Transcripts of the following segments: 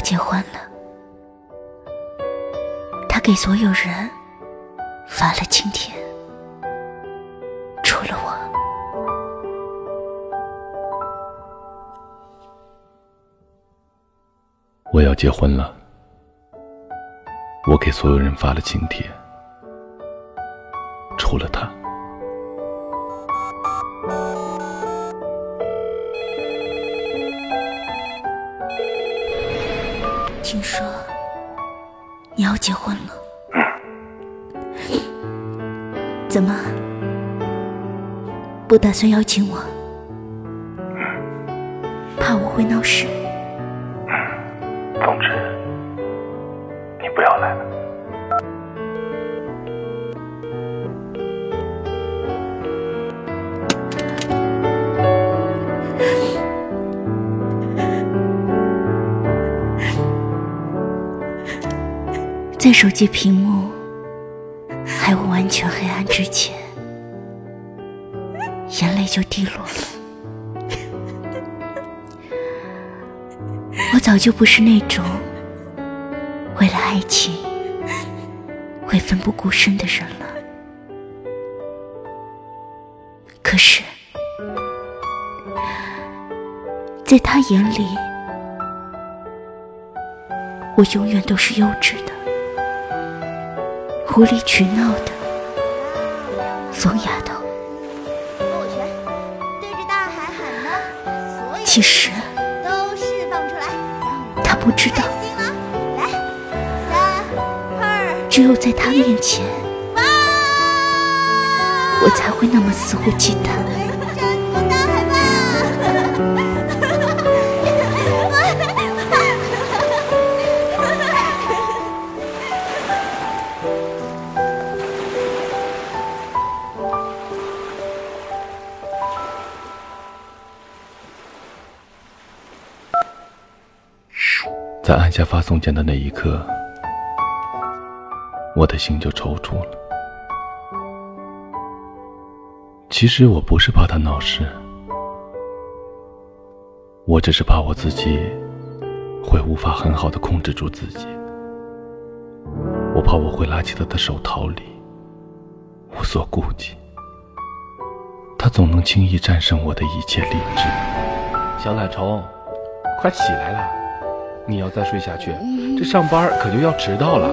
结婚了。他给所有人发了请帖，除了我。我要结婚了，我给所有人发了请帖，除了他。听说你要结婚了，怎么不打算邀请我？怕我会闹事？总之，你不要来了。在手机屏幕还未完全黑暗之前，眼泪就滴落了。我早就不是那种为了爱情会奋不顾身的人了。可是，在他眼里，我永远都是幼稚的。无理取闹的。疯丫头，握拳，对着大海喊呢，所有其实都释放出来，让她不知道。来，三二只有在他面前，我才会那么肆无忌惮。在发送键的那一刻，我的心就抽搐了。其实我不是怕他闹事，我只是怕我自己会无法很好的控制住自己。我怕我会拉起他的手逃离，无所顾忌。他总能轻易战胜我的一切理智。小懒虫，快起来了！你要再睡下去，这上班可就要迟到了。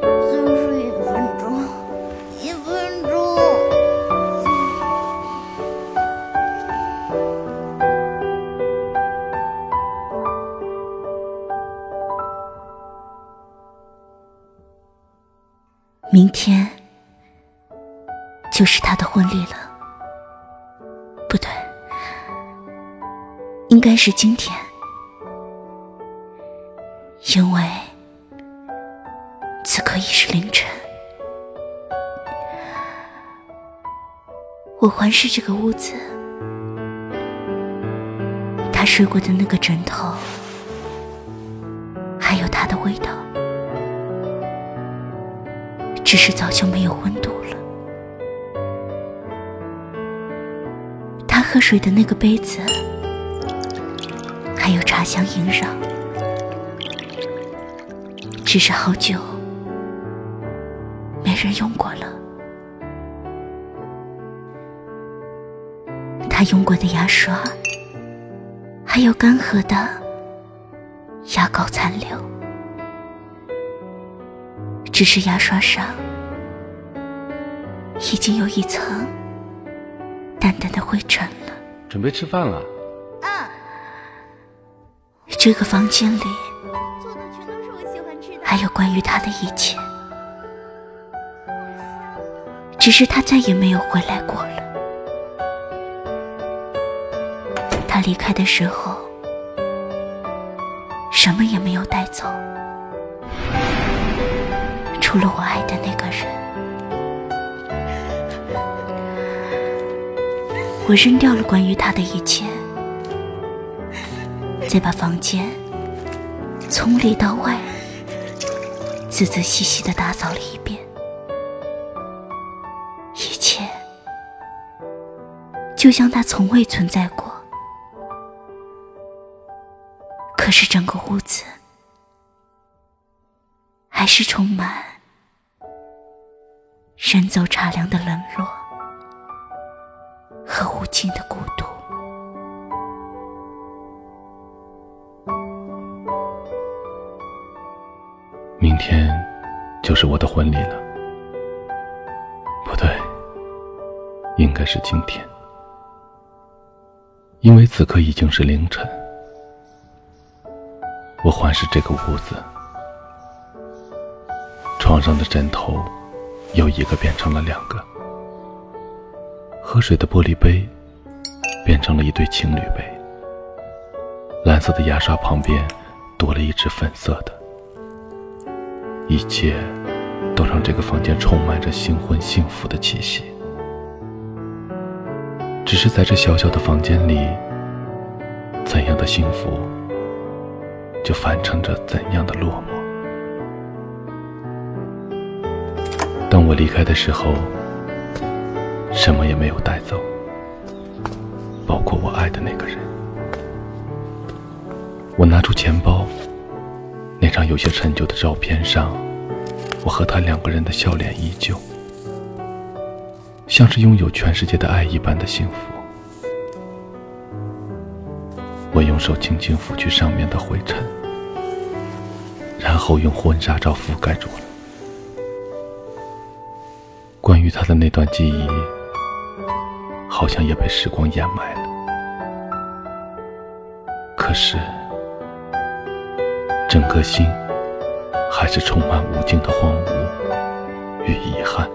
再睡一分钟，一分钟。明天就是他的婚礼了，不对，应该是今天，因为此刻已是凌晨。我环视这个屋子，他睡过的那个枕头，还有他的味道。只是早就没有温度了。他喝水的那个杯子，还有茶香萦绕，只是好久没人用过了。他用过的牙刷，还有干涸的牙膏残留。只是牙刷上已经有一层淡淡的灰尘了。准备吃饭了？嗯，这个房间里还有关于他的一切，只是他再也没有回来过了。他离开的时候，什么也没有带走。除了我爱的那个人，我扔掉了关于他的一切，再把房间从里到外仔仔细细的打扫了一遍，一切就像他从未存在过。可是整个屋子还是充满人走茶凉的冷落和无尽的孤独。就是我的婚礼了，不对，应该是今天，因为此刻已经是凌晨。我环视这个屋子，床上的枕头由一个变成了两个，喝水的玻璃杯变成了一对情侣杯，蓝色的牙刷旁边多了一只粉色的。一切都让这个房间充满着新婚幸福的气息。只是在这小小的房间里，怎样的幸福，就反衬着怎样的落寞。当我离开的时候，什么也没有带走，包括我爱的那个人。我拿出钱包。那张有些陈旧的照片上，我和他两个人的笑脸依旧，像是拥有全世界的爱一般的幸福。我用手轻轻拂去上面的灰尘，然后用婚纱照覆盖住了。关于他的那段记忆，好像也被时光掩埋了。可是。整颗心还是充满无尽的荒芜与遗憾。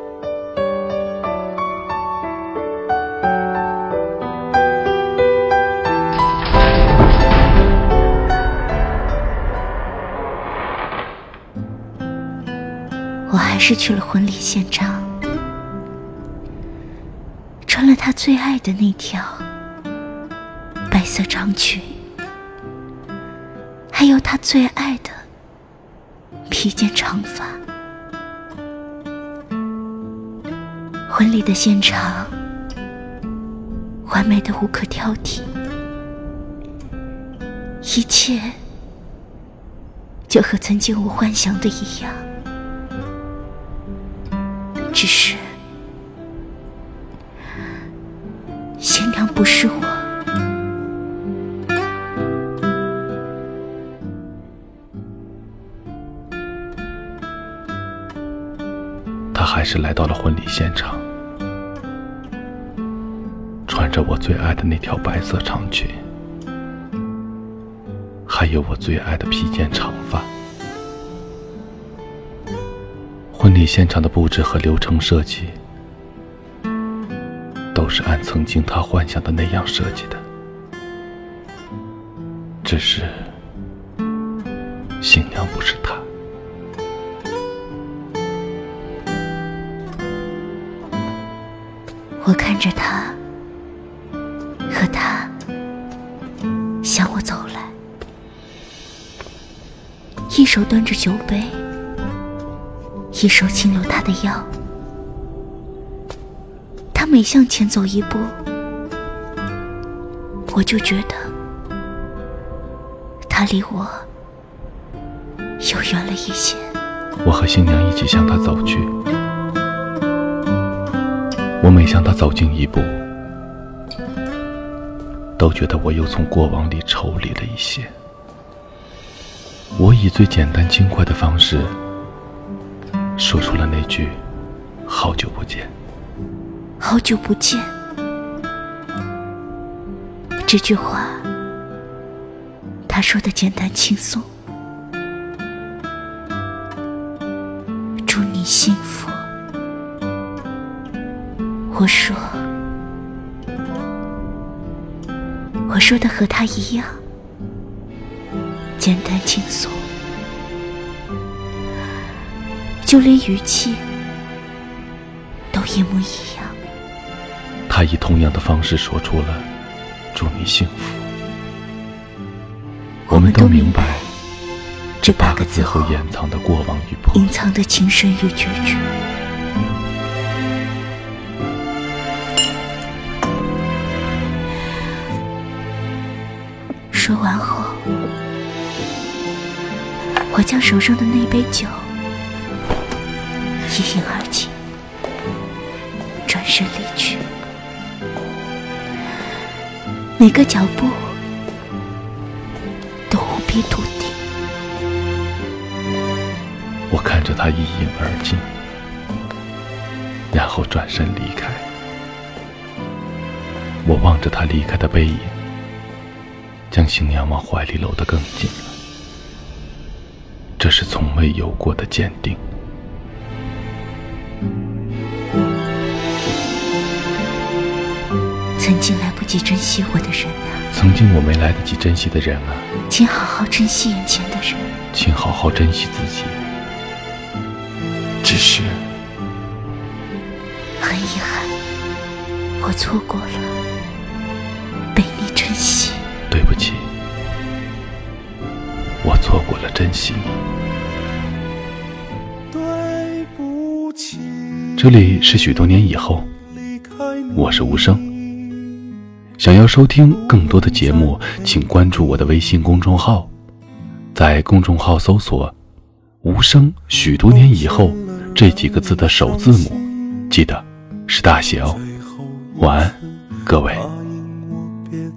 我还是去了婚礼现场，穿了他最爱的那条白色长裙。还有他最爱的披肩长发。婚礼的现场完美的无可挑剔，一切就和曾经我幻想的一样，只是新娘不是我。是来到了婚礼现场，穿着我最爱的那条白色长裙，还有我最爱的披肩长发。婚礼现场的布置和流程设计，都是按曾经他幻想的那样设计的，只是新娘不是他。我看着他和他向我走来，一手端着酒杯，一手轻搂他的腰。他每向前走一步，我就觉得他离我又远了一些。我和新娘一起向他走去。每向他走近一步，都觉得我又从过往里抽离了一些。我以最简单轻快的方式说出了那句“好久不见”。好久不见，这句话他说的简单轻松。祝你幸福。我说，我说的和他一样，简单轻松，就连语气都一模一样。他以同样的方式说出了“祝你幸福”。我们都明白这八个字后掩藏的过往与破，隐藏的情深与决绝。说完后，我将手上的那杯酒一饮而尽，转身离去。每个脚步都无比笃定。我看着他一饮而尽，然后转身离开。我望着他离开的背影，将新娘往怀里搂得更紧了。这是从未有过的坚定。曾经来不及珍惜我的人啊，曾经我没来得及珍惜的人啊，请好好珍惜眼前的人。请好好珍惜自己。只是很遗憾，我错过了。对不起，我错过了珍惜你。对不起，这里是许多年以后，我是无声。想要收听更多的节目，请关注我的微信公众号，在公众号搜索“无声”，许多年以后这几个字的首字母，记得是大写哦。晚安，各位。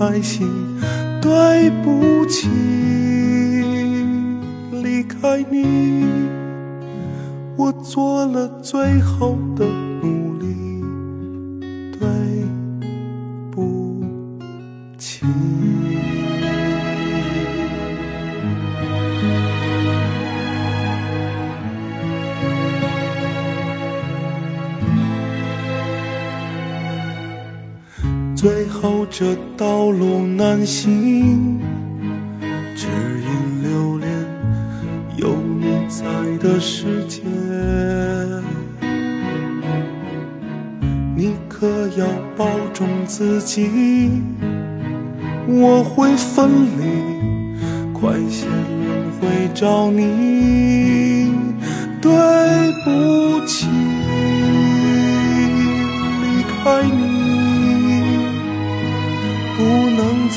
开心，对不起，离开你，我做了最后的努力，最后这道路难行，只因留恋有你在的世界。你可要保重自己，我会分离，快些轮回找你。对不起，离开你。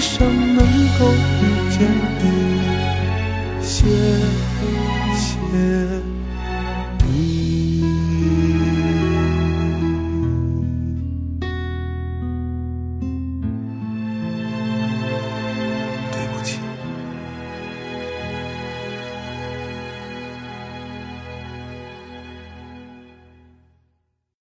一生能够遇见你，谢谢。